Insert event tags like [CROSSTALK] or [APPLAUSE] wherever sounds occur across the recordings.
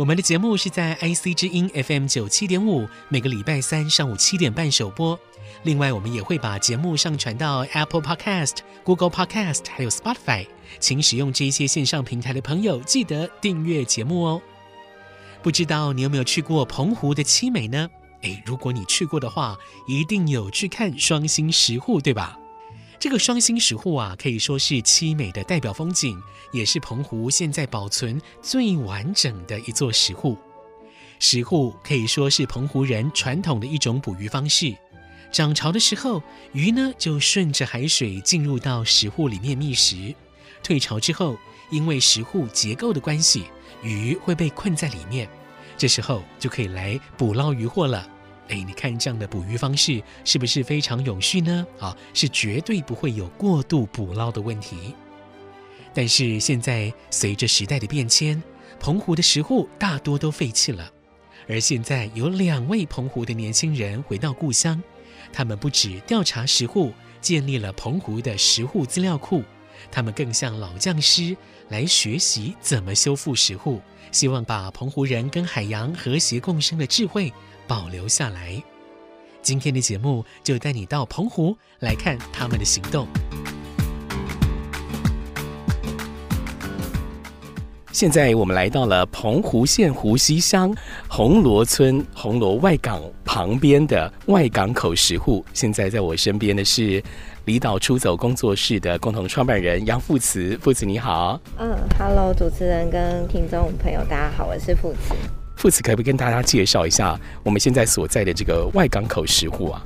我们的节目是在 IC 之音 FM 九七点五，每个礼拜三上午七点半首播。另外，我们也会把节目上传到 Apple Podcast、Google Podcast，还有 Spotify。请使用这些线上平台的朋友记得订阅节目哦。不知道你有没有去过澎湖的七美呢？诶，如果你去过的话，一定有去看双星石沪，对吧？这个双星石沪啊，可以说是凄美的代表风景，也是澎湖现在保存最完整的一座石沪。石沪可以说是澎湖人传统的一种捕鱼方式。涨潮的时候，鱼呢就顺着海水进入到石沪里面觅食；退潮之后，因为石沪结构的关系，鱼会被困在里面，这时候就可以来捕捞渔获了。哎，你看这样的捕鱼方式是不是非常永续呢？啊，是绝对不会有过度捕捞的问题。但是现在随着时代的变迁，澎湖的石沪大多都废弃了。而现在有两位澎湖的年轻人回到故乡，他们不止调查石沪，建立了澎湖的石沪资料库，他们更像老匠师来学习怎么修复石沪，希望把澎湖人跟海洋和谐共生的智慧。保留下来。今天的节目就带你到澎湖来看他们的行动。现在我们来到了澎湖县湖西乡红螺村红螺外港旁边的外港口石沪。现在在我身边的是离岛出走工作室的共同创办人杨富慈。富慈你好。嗯，Hello，主持人跟听众朋友，大家好，我是富慈。富慈可不可以跟大家介绍一下我们现在所在的这个外港口石户啊？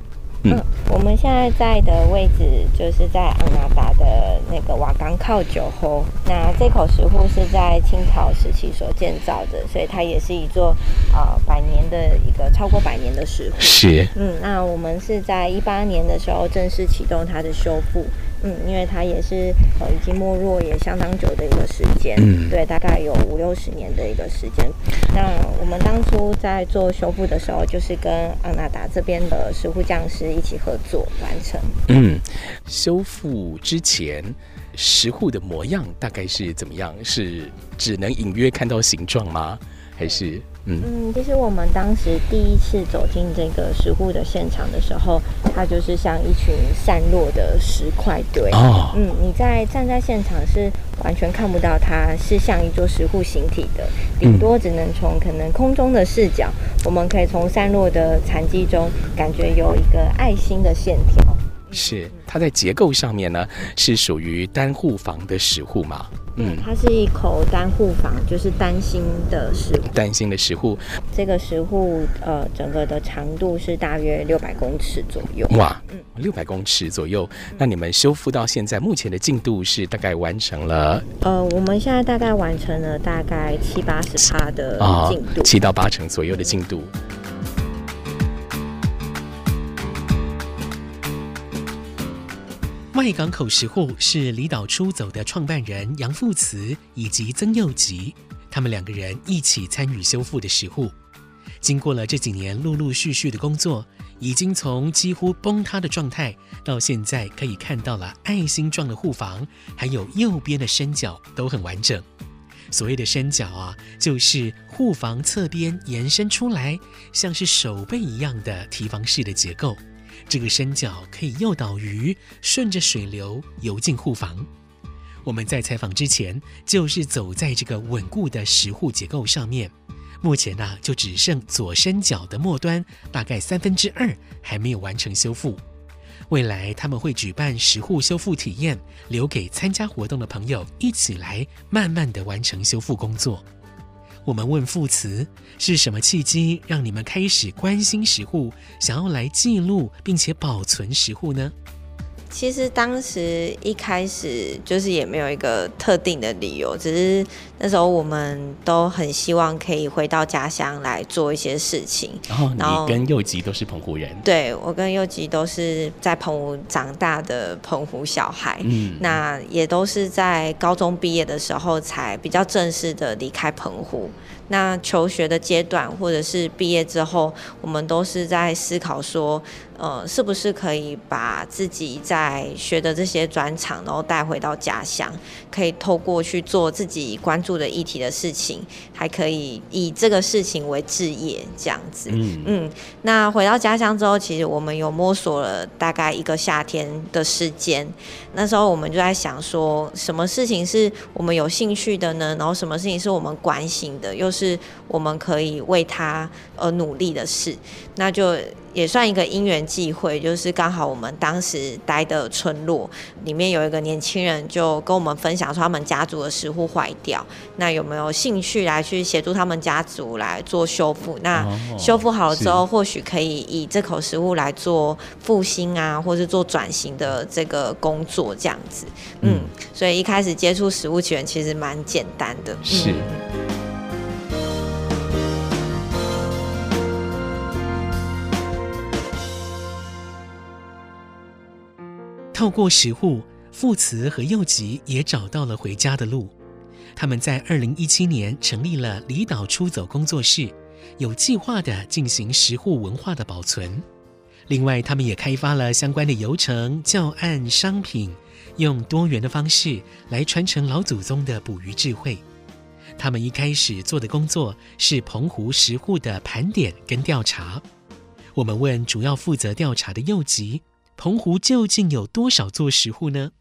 我们现在在的位置就是在昂纳达的那个瓦岗靠酒后。那这口石窟是在清朝时期所建造的，所以它也是一座呃百年的一个超过百年的石窟。是。嗯，那我们是在一八年的时候正式启动它的修复。嗯，因为它也是呃已经没落也相当久的一个时间，嗯，对，大概有五六十年的一个时间。那我们当初在做修复的时候，就是跟昂纳达这边的石沪匠师一起合作完成。嗯，修复之前石沪的模样大概是怎么样？是只能隐约看到形状吗？还是？嗯，其实我们当时第一次走进这个石户的现场的时候，它就是像一群散落的石块堆。哦，嗯，你在站在现场是完全看不到它是像一座石户形体的，顶多只能从可能空中的视角，我们可以从散落的残迹中感觉有一个爱心的线条。是，它在结构上面呢，是属于单户房的石户嘛？嗯，它是一口单户房，就是单心的石户。单心的石户，这个石户呃，整个的长度是大约六百公尺左右。哇，嗯，六百公尺左右。那你们修复到现在，目前的进度是大概完成了？呃，我们现在大概完成了大概七八十趴的进度，七到八成左右的进度。外港口石沪是离岛出走的创办人杨富慈以及曾佑吉，他们两个人一起参与修复的石沪。经过了这几年陆陆续续的工作，已经从几乎崩塌的状态，到现在可以看到了爱心状的护房，还有右边的山脚都很完整。所谓的山脚啊，就是护房侧边延伸出来，像是手背一样的提防式的结构。这个山脚可以诱导鱼顺着水流游进护房。我们在采访之前，就是走在这个稳固的石护结构上面，目前呢、就只剩左身脚的末端，大概三分之二还没有完成修复。未来他们会举办石护修复体验，留给参加活动的朋友一起来慢慢的完成修复工作。我们问副词，是什么契机让你们开始关心石沪，想要来记录并且保存石沪呢？其实当时一开始就是也没有一个特定的理由，只是那时候我们都很希望可以回到家乡来做一些事情。哦、然后你跟佑吉都是澎湖人？对，我跟佑吉都是在澎湖长大的澎湖小孩。嗯，那也都是在高中毕业的时候才比较正式的离开澎湖。那求学的阶段，或者是毕业之后，我们都是在思考说，呃，是不是可以把自己在学的这些专长，然后带回到家乡，可以透过去做自己关注的议题的事情，还可以以这个事情为置业，这样子。嗯嗯。那回到家乡之后，其实我们有摸索了大概一个夏天的时间。那时候我们就在想说，什么事情是我们有兴趣的呢？然后什么事情是我们关心的，又是我们可以为他而努力的事？那就。也算一个因缘际会，就是刚好我们当时待的村落里面有一个年轻人，就跟我们分享说他们家族的石沪坏掉，那有没有兴趣来去协助他们家族来做修复？那修复好了之后，哦、或许可以以这口食物来做复兴啊，或是做转型的这个工作这样子。嗯，嗯，所以一开始接触食物起源其实蛮简单的。是。嗯透过石沪，富慈和祐吉也找到了回家的路。他们在二零一七年成立了离岛出走工作室，有计划地进行石户文化的保存。另外，他们也开发了相关的游程、教案、商品，用多元的方式来传承老祖宗的捕鱼智慧。他们一开始做的工作是澎湖石户的盘点跟调查。我们问主要负责调查的祐吉。澎湖究竟有多少座石户呢？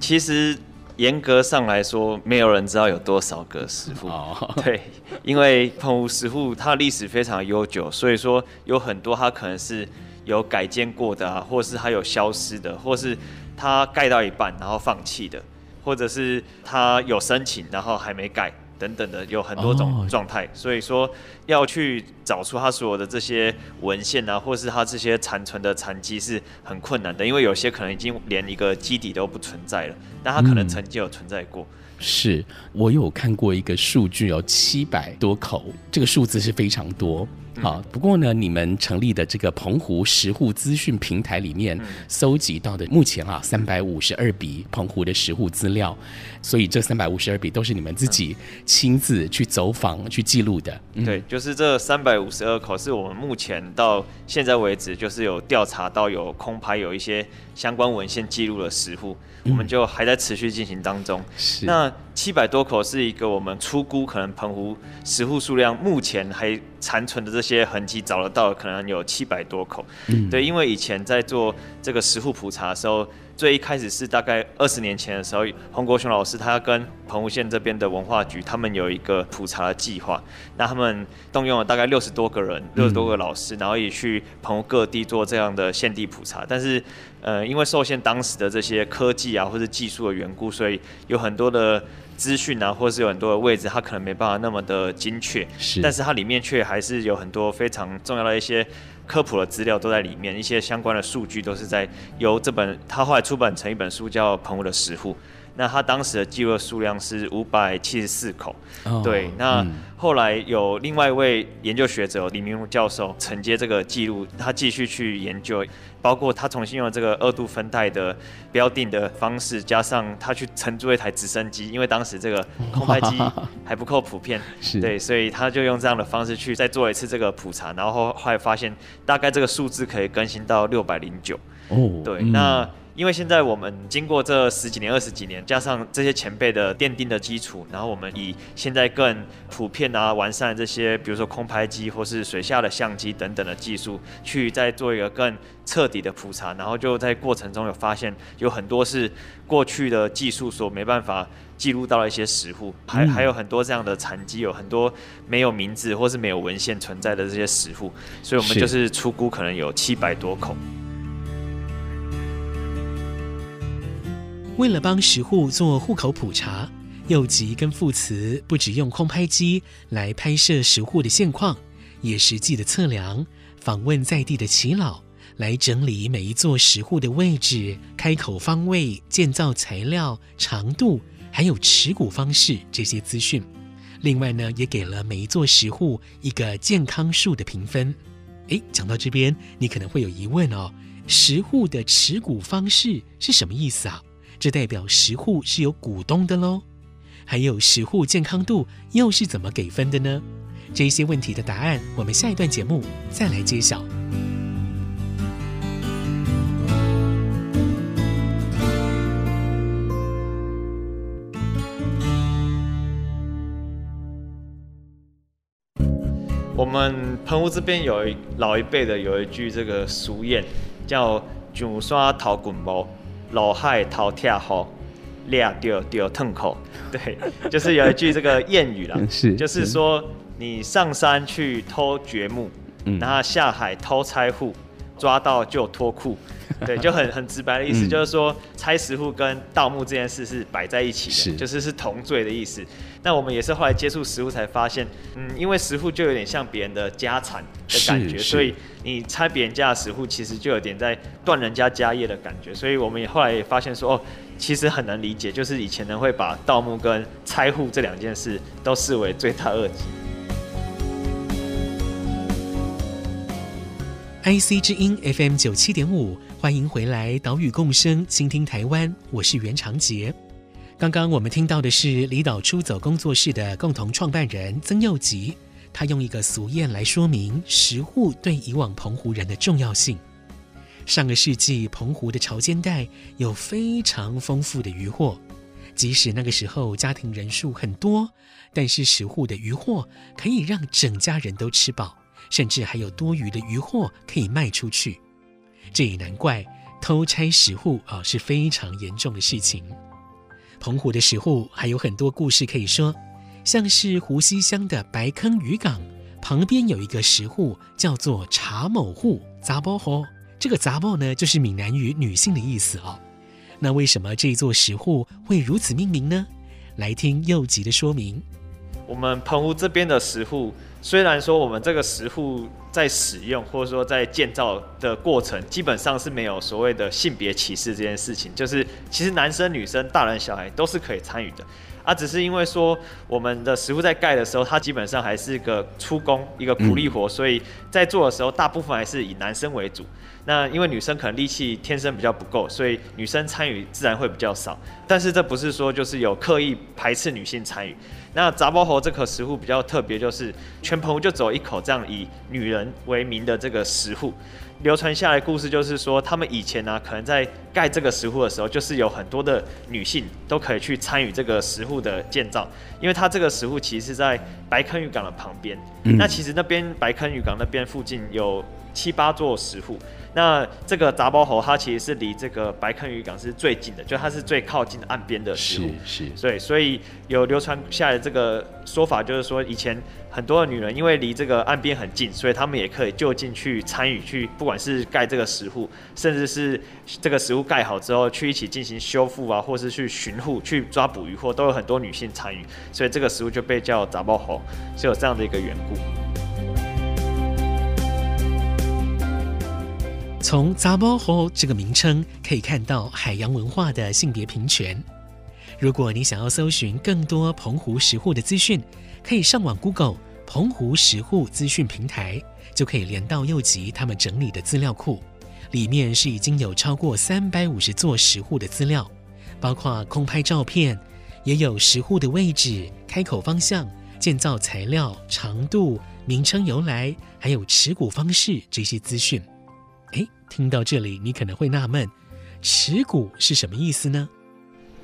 其实严格上来说，没有人知道有多少个石沪。Oh. [LAUGHS] 对，因为澎湖石户它历史非常悠久，所以说有很多它可能是有改建过的啊，或是它有消失的，或是它盖到一半然后放弃的，或者是它有申请然后还没盖。等等的有很多种状态，oh. 所以说要去找出他所有的这些文献啊，或是他这些残存的残迹是很困难的，因为有些可能已经连一个基底都不存在了，但他可能曾经有存在过。嗯、是我有看过一个数据有七百多口，这个数字是非常多。好，不过呢，你们成立的这个澎湖石户资讯平台里面搜集到的，目前啊三百五十二笔澎湖的石户资料，所以这三百五十二笔都是你们自己亲自去走访去记录的。嗯、对，就是这三百五十二口是我们目前到现在为止，就是有调查到有空拍有一些相关文献记录的十户，我们就还在持续进行当中。是。那七百多口是一个我们初估可能澎湖十户数量目前还残存的这些痕迹找得到，可能有七百多口。嗯，对，因为以前在做这个石沪普查的时候。最一开始是大概二十年前的时候，洪国雄老师他跟澎湖县这边的文化局，他们有一个普查的计划。那他们动用了大概六十多个人，六十多个老师，然后也去澎湖各地做这样的现地普查。但是，呃，因为受限当时的这些科技啊或者技术的缘故，所以有很多的资讯啊，或是有很多的位置，它可能没办法那么的精确。是，但是它里面却还是有很多非常重要的一些。科普的资料都在里面，一些相关的数据都是在由这本他后来出版成一本书叫《澎湖的石沪》。那他当时的记录数量是五百七十四口。Oh, 对，那后来有另外一位研究学者李明儒教授承接这个记录，他继续去研究，包括他重新用这个二度分带的标定的方式，加上他去乘坐一台直升机，因为当时这个空拍机 [LAUGHS] 还不够普遍，对，所以他就用这样的方式去再做一次这个普查，然后后来发现大概这个数字可以更新到六百零九。哦，对，那。因为现在我们经过这十几年、二十几年，加上这些前辈的奠定的基础，然后我们以现在更普遍啊、完善这些，比如说空拍机或是水下的相机等等的技术，去再做一个更彻底的普查，然后就在过程中有发现有很多是过去的技术所没办法记录到的一些石户，还还有很多这样的残迹，有很多没有名字或是没有文献存在的这些石户，所以我们就是出估可能有七百多口。为了帮石户做户口普查，又吉跟副慈不只用空拍机来拍摄石户的现况，也实际的测量、访问在地的耆老。来整理每一座石户的位置、开口方位、建造材料、长度，还有持股方式这些资讯。另外呢，也给了每一座石户一个健康数的评分。诶，讲到这边，你可能会有疑问哦：石户的持股方式是什么意思啊？这代表石沪是有股东的喽？还有石沪健康度又是怎么给分的呢？这些问题的答案，我们下一段节目再来揭晓。我们澎湖这边有一老一辈的有一句这个俗谚，叫“九刷淘滚毛，老海掏铁好，俩丢丢痛口”。[LAUGHS] 对，就是有一句这个谚语啦，[LAUGHS] 是就是说你上山去偷掘墓，嗯、然后下海偷拆户，抓到就脱裤。对，就很很直白的意思，嗯、就是说拆石户跟盗墓这件事是摆在一起的，是就是是同罪的意思。那我们也是后来接触石户才发现，嗯，因为石户就有点像别人的家产的感觉，所以你拆别人家的石户，其实就有点在断人家家业的感觉。所以我们也后来也发现说，哦，其实很难理解，就是以前人会把盗墓跟拆户这两件事都视为罪大恶极。IC 之音 FM 九七点五。欢迎回来，岛屿共生，倾听台湾。我是袁长杰。刚刚我们听到的是离岛出走工作室的共同创办人曾佑吉，他用一个俗谚来说明石沪对以往澎湖人的重要性。上个世纪，澎湖的潮间带有非常丰富的渔获，即使那个时候家庭人数很多，但是石沪的渔获可以让整家人都吃饱，甚至还有多余的渔获可以卖出去。这也难怪偷拆石沪啊是非常严重的事情。澎湖的石沪还有很多故事可以说，像是湖西乡的白坑渔港旁边有一个石沪，叫做查某户杂包户。这个杂包呢，就是闽南语女性的意思哦。那为什么这座石沪会如此命名呢？来听右吉的说明。我们澎湖这边的石沪，虽然说我们这个石户在使用或者说在建造的过程，基本上是没有所谓的性别歧视这件事情，就是其实男生、女生、大人、小孩都是可以参与的。啊，只是因为说我们的食物在盖的时候，它基本上还是一个出工，一个苦力活，所以在做的时候，大部分还是以男生为主。那因为女生可能力气天生比较不够，所以女生参与自然会比较少。但是这不是说就是有刻意排斥女性参与。那杂包猴这口食户比较特别，就是全澎湖就只有一口这样以女人为名的这个石沪。流传下来的故事就是说，他们以前呢、啊，可能在盖这个石沪的时候，就是有很多的女性都可以去参与这个石沪的建造，因为它这个石沪其实是在白坑渔港的旁边。嗯、那其实那边白坑渔港那边附近有七八座石户。那这个杂包猴，它其实是离这个白坑渔港是最近的，就它是最靠近岸边的石户。是是。所以所以有流传下来的这个说法，就是说以前很多的女人因为离这个岸边很近，所以她们也可以就近去参与去，不管是盖这个石户，甚至是这个石沪盖好之后去一起进行修复啊，或是去巡护、去抓捕鱼获，都有很多女性参与，所以这个石沪就被叫杂包猴，是有这样的一个缘故。从查某户这个名称可以看到海洋文化的性别平权。如果你想要搜寻更多澎湖石沪的资讯，可以上网 Google 澎湖石沪资讯平台，就可以连到右吉他们整理的资料库。里面是已经有超过三百五十座石沪的资料，包括空拍照片，也有石沪的位置、开口方向、建造材料、长度、名称由来，还有持股方式这些资讯。听到这里，你可能会纳闷，持股是什么意思呢？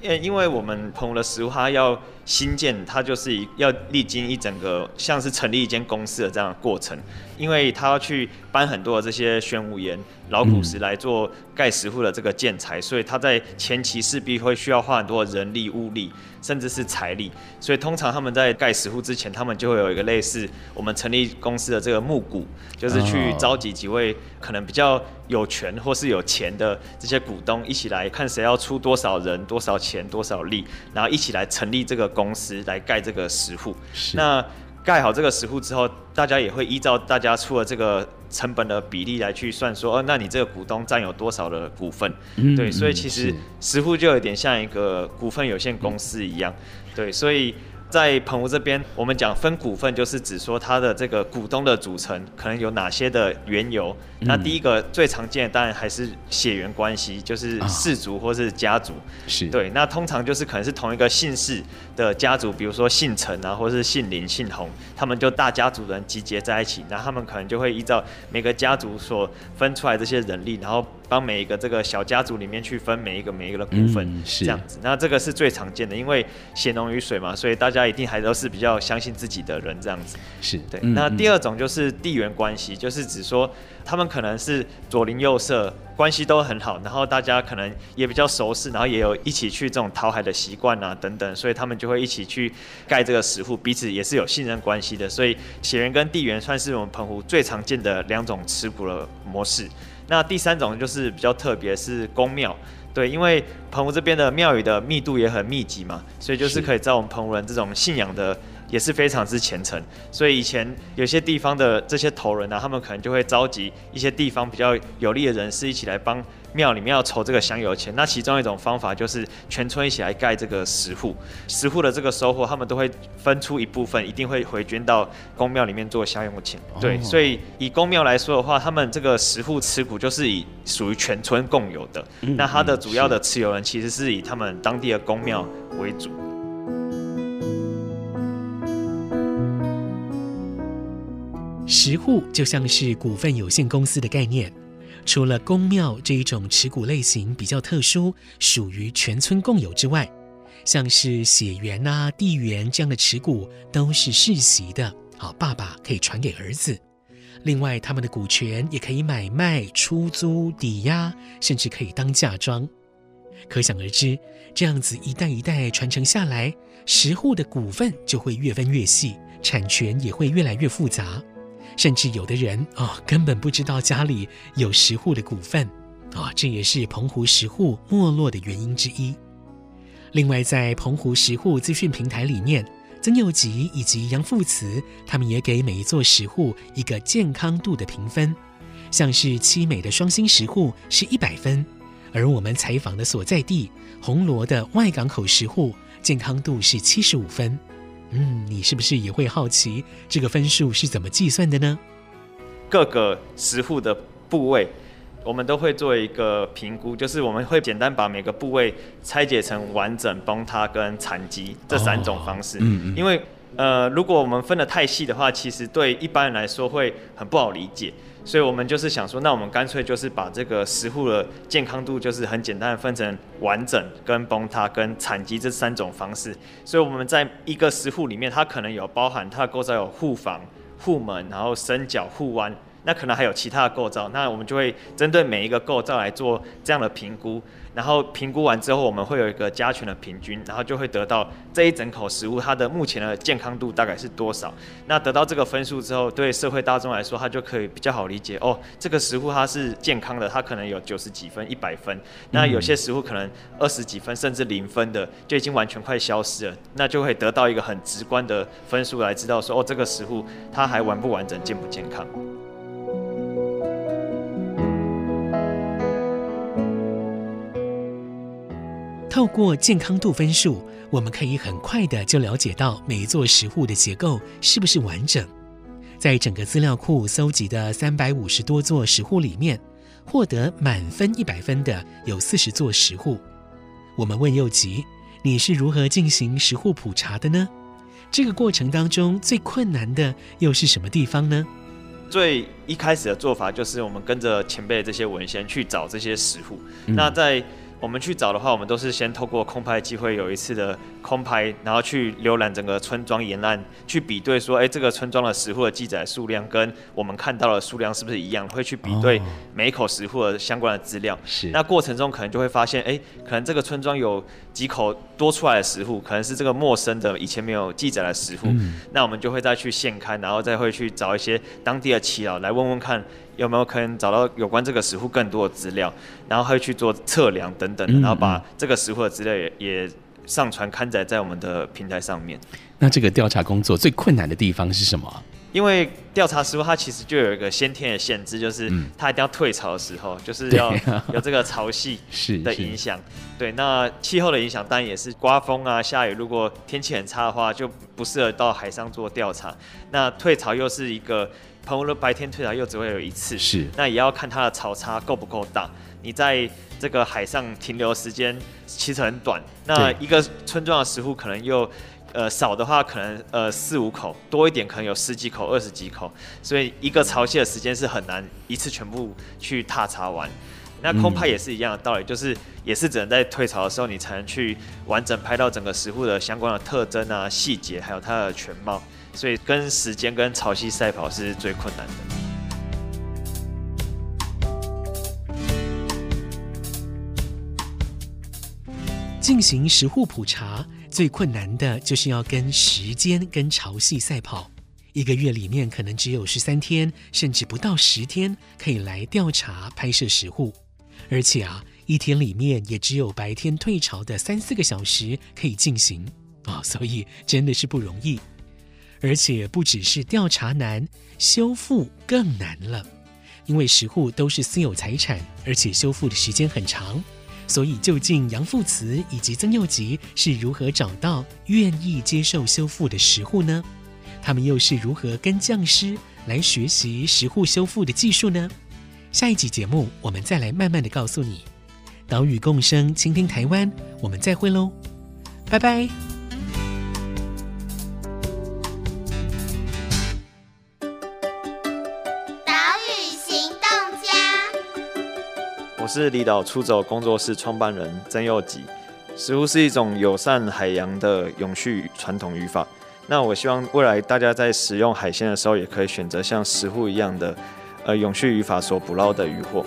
呃，因为我们澎湖的食物，它要新建，它就是要历经一整个像是成立一间公司的这样的过程，因为他要去搬很多的这些玄武岩、老古石来做盖石户的这个建材，所以它在前期势必会需要花很多人力物力。甚至是财力，所以通常他们在盖石户之前，他们就会有一个类似我们成立公司的这个募股，就是去召集几位可能比较有权或是有钱的这些股东一起来看谁要出多少人、多少钱、多少力，然后一起来成立这个公司来盖这个石户。那盖好这个石户之后，大家也会依照大家出的这个成本的比例来去算说，哦，那你这个股东占有多少的股份？嗯、对，所以其实似乎就有点像一个股份有限公司一样，嗯、对，所以。在澎湖这边，我们讲分股份，就是指说它的这个股东的组成可能有哪些的缘由。嗯、那第一个最常见的当然还是血缘关系，就是氏族或是家族。是、啊、对，那通常就是可能是同一个姓氏的家族，比如说姓陈啊，或是姓林、姓洪，他们就大家族人集结在一起，那他们可能就会依照每个家族所分出来这些人力，然后。帮每一个这个小家族里面去分每一个每一个的股份，是这样子。那这个是最常见的，因为血浓于水嘛，所以大家一定还都是比较相信自己的人这样子。是对。那第二种就是地缘关系，就是指说他们可能是左邻右舍，关系都很好，然后大家可能也比较熟识，然后也有一起去这种讨海的习惯啊等等，所以他们就会一起去盖这个石户，彼此也是有信任关系的。所以血缘跟地缘算是我们澎湖最常见的两种持股的模式。那第三种就是比较特别，是宫庙，对，因为澎湖这边的庙宇的密度也很密集嘛，所以就是可以在我们澎湖人这种信仰的也是非常之虔诚，所以以前有些地方的这些头人啊，他们可能就会召集一些地方比较有利的人士一起来帮。庙里面要筹这个香油钱，那其中一种方法就是全村一起来盖这个石户，石户的这个收获，他们都会分出一部分，一定会回捐到公庙里面做香油钱。对，所以以公庙来说的话，他们这个石户持股就是以属于全村共有的。那它的主要的持有人其实是以他们当地的公庙为主。石沪就像是股份有限公司的概念。除了公庙这一种持股类型比较特殊，属于全村共有之外，像是血缘啊、地缘这样的持股都是世袭的，好，爸爸可以传给儿子。另外，他们的股权也可以买卖、出租、抵押，甚至可以当嫁妆。可想而知，这样子一代一代传承下来，石沪的股份就会越分越细，产权也会越来越复杂。甚至有的人啊、根本不知道家里有石户的股份啊、这也是澎湖石户没落的原因之一。另外，在澎湖石户资讯平台里面，曾佑吉以及杨富慈他们也给每一座石户一个健康度的评分，像是七美的双星石户是一百分，而我们采访的所在地红螺的外港口石户健康度是七十五分。嗯，你是不是也会好奇这个分数是怎么计算的呢？各个石户的部位，我们都会做一个评估，就是我们会简单把每个部位拆解成完整、崩塌跟残疾这三种方式。嗯嗯。因为呃，如果我们分得太细的话，其实对一般人来说会很不好理解。所以我们就是想说，那我们干脆就是把这个石沪的健康度，就是很简单的分成完整、跟崩塌、跟残积这三种方式。所以我们在一个石沪里面，它可能有包含它的构造有护房、护门，然后伸脚、护弯。那可能还有其他的构造，那我们就会针对每一个构造来做这样的评估，然后评估完之后，我们会有一个加权的平均，然后就会得到这一整口食物它的目前的健康度大概是多少。那得到这个分数之后，对社会大众来说，他就可以比较好理解哦，这个食物它是健康的，它可能有九十几分、一百分。那有些食物可能二十几分甚至零分的，就已经完全快消失了，那就会得到一个很直观的分数来知道说哦，这个食物它还完不完整、健不健康。透过健康度分数，我们可以很快的就了解到每一座石户的结构是不是完整。在整个资料库搜集的三百五十多座石户里面，获得满分一百分的有四十座石户。我们问右吉：“你是如何进行石户普查的呢？这个过程当中最困难的又是什么地方呢？”最一开始的做法就是我们跟着前辈这些文献去找这些石户。嗯、那在我们去找的话，我们都是先透过空拍机会有一次的空拍，然后去浏览整个村庄沿岸，去比对说，哎，这个村庄的石户的记载数量跟我们看到的数量是不是一样？会去比对每一口石户的相关的资料。是。那过程中可能就会发现，哎，可能这个村庄有几口多出来的石户，可能是这个陌生的、以前没有记载的石户。嗯。那我们就会再去现刊，然后再会去找一些当地的耆老来问问看。有没有可能找到有关这个石户更多的资料，然后会去做测量等等，然后把这个石户的资料也也上传刊载在我们的平台上面。那这个调查工作最困难的地方是什么？因为调查石户它其实就有一个先天的限制，就是它一定要退潮的时候，就是 [LAUGHS] 要有这个潮汐的影响。对，那气候的影响当然也是刮风啊、下雨，如果天气很差的话，就不适合到海上做调查。那退潮又是一个。澎湖的白天退潮又只会有一次，是，那也要看它的潮差够不够大。你在这个海上停留时间其实很短，那一个村庄的食户可能又，呃少的话可能呃四五口，多一点可能有十几口、二十几口，所以一个潮汐的时间是很难一次全部去踏查完。那空拍也是一样的道理，就是也是只能在退潮的时候，你才能去完整拍到整个石户的相关的特征啊、细节，还有它的全貌。所以跟时间跟潮汐赛跑是最困难的。进行石户普查最困难的就是要跟时间跟潮汐赛跑。一个月里面可能只有十三天，甚至不到十天可以来调查拍摄石户，而且啊，一天里面也只有白天退潮的三四个小时可以进行啊，所以真的是不容易。而且不只是调查难，修复更难了，因为石户都是私有财产，而且修复的时间很长。所以，究竟杨复慈以及曾佑吉是如何找到愿意接受修复的石户呢？他们又是如何跟匠师来学习石户修复的技术呢？下一集节目，我们再来慢慢的告诉你。岛屿共生，倾听台湾，我们再会喽，拜拜。是离岛出走工作室创办人曾佑吉。石户是一种友善海洋的永续传统渔法。那我希望未来大家在使用海鲜的时候，也可以选择像石户一样的，呃，永续渔法所捕捞的渔获。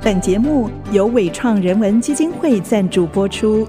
本节目由伟创人文基金会赞助播出。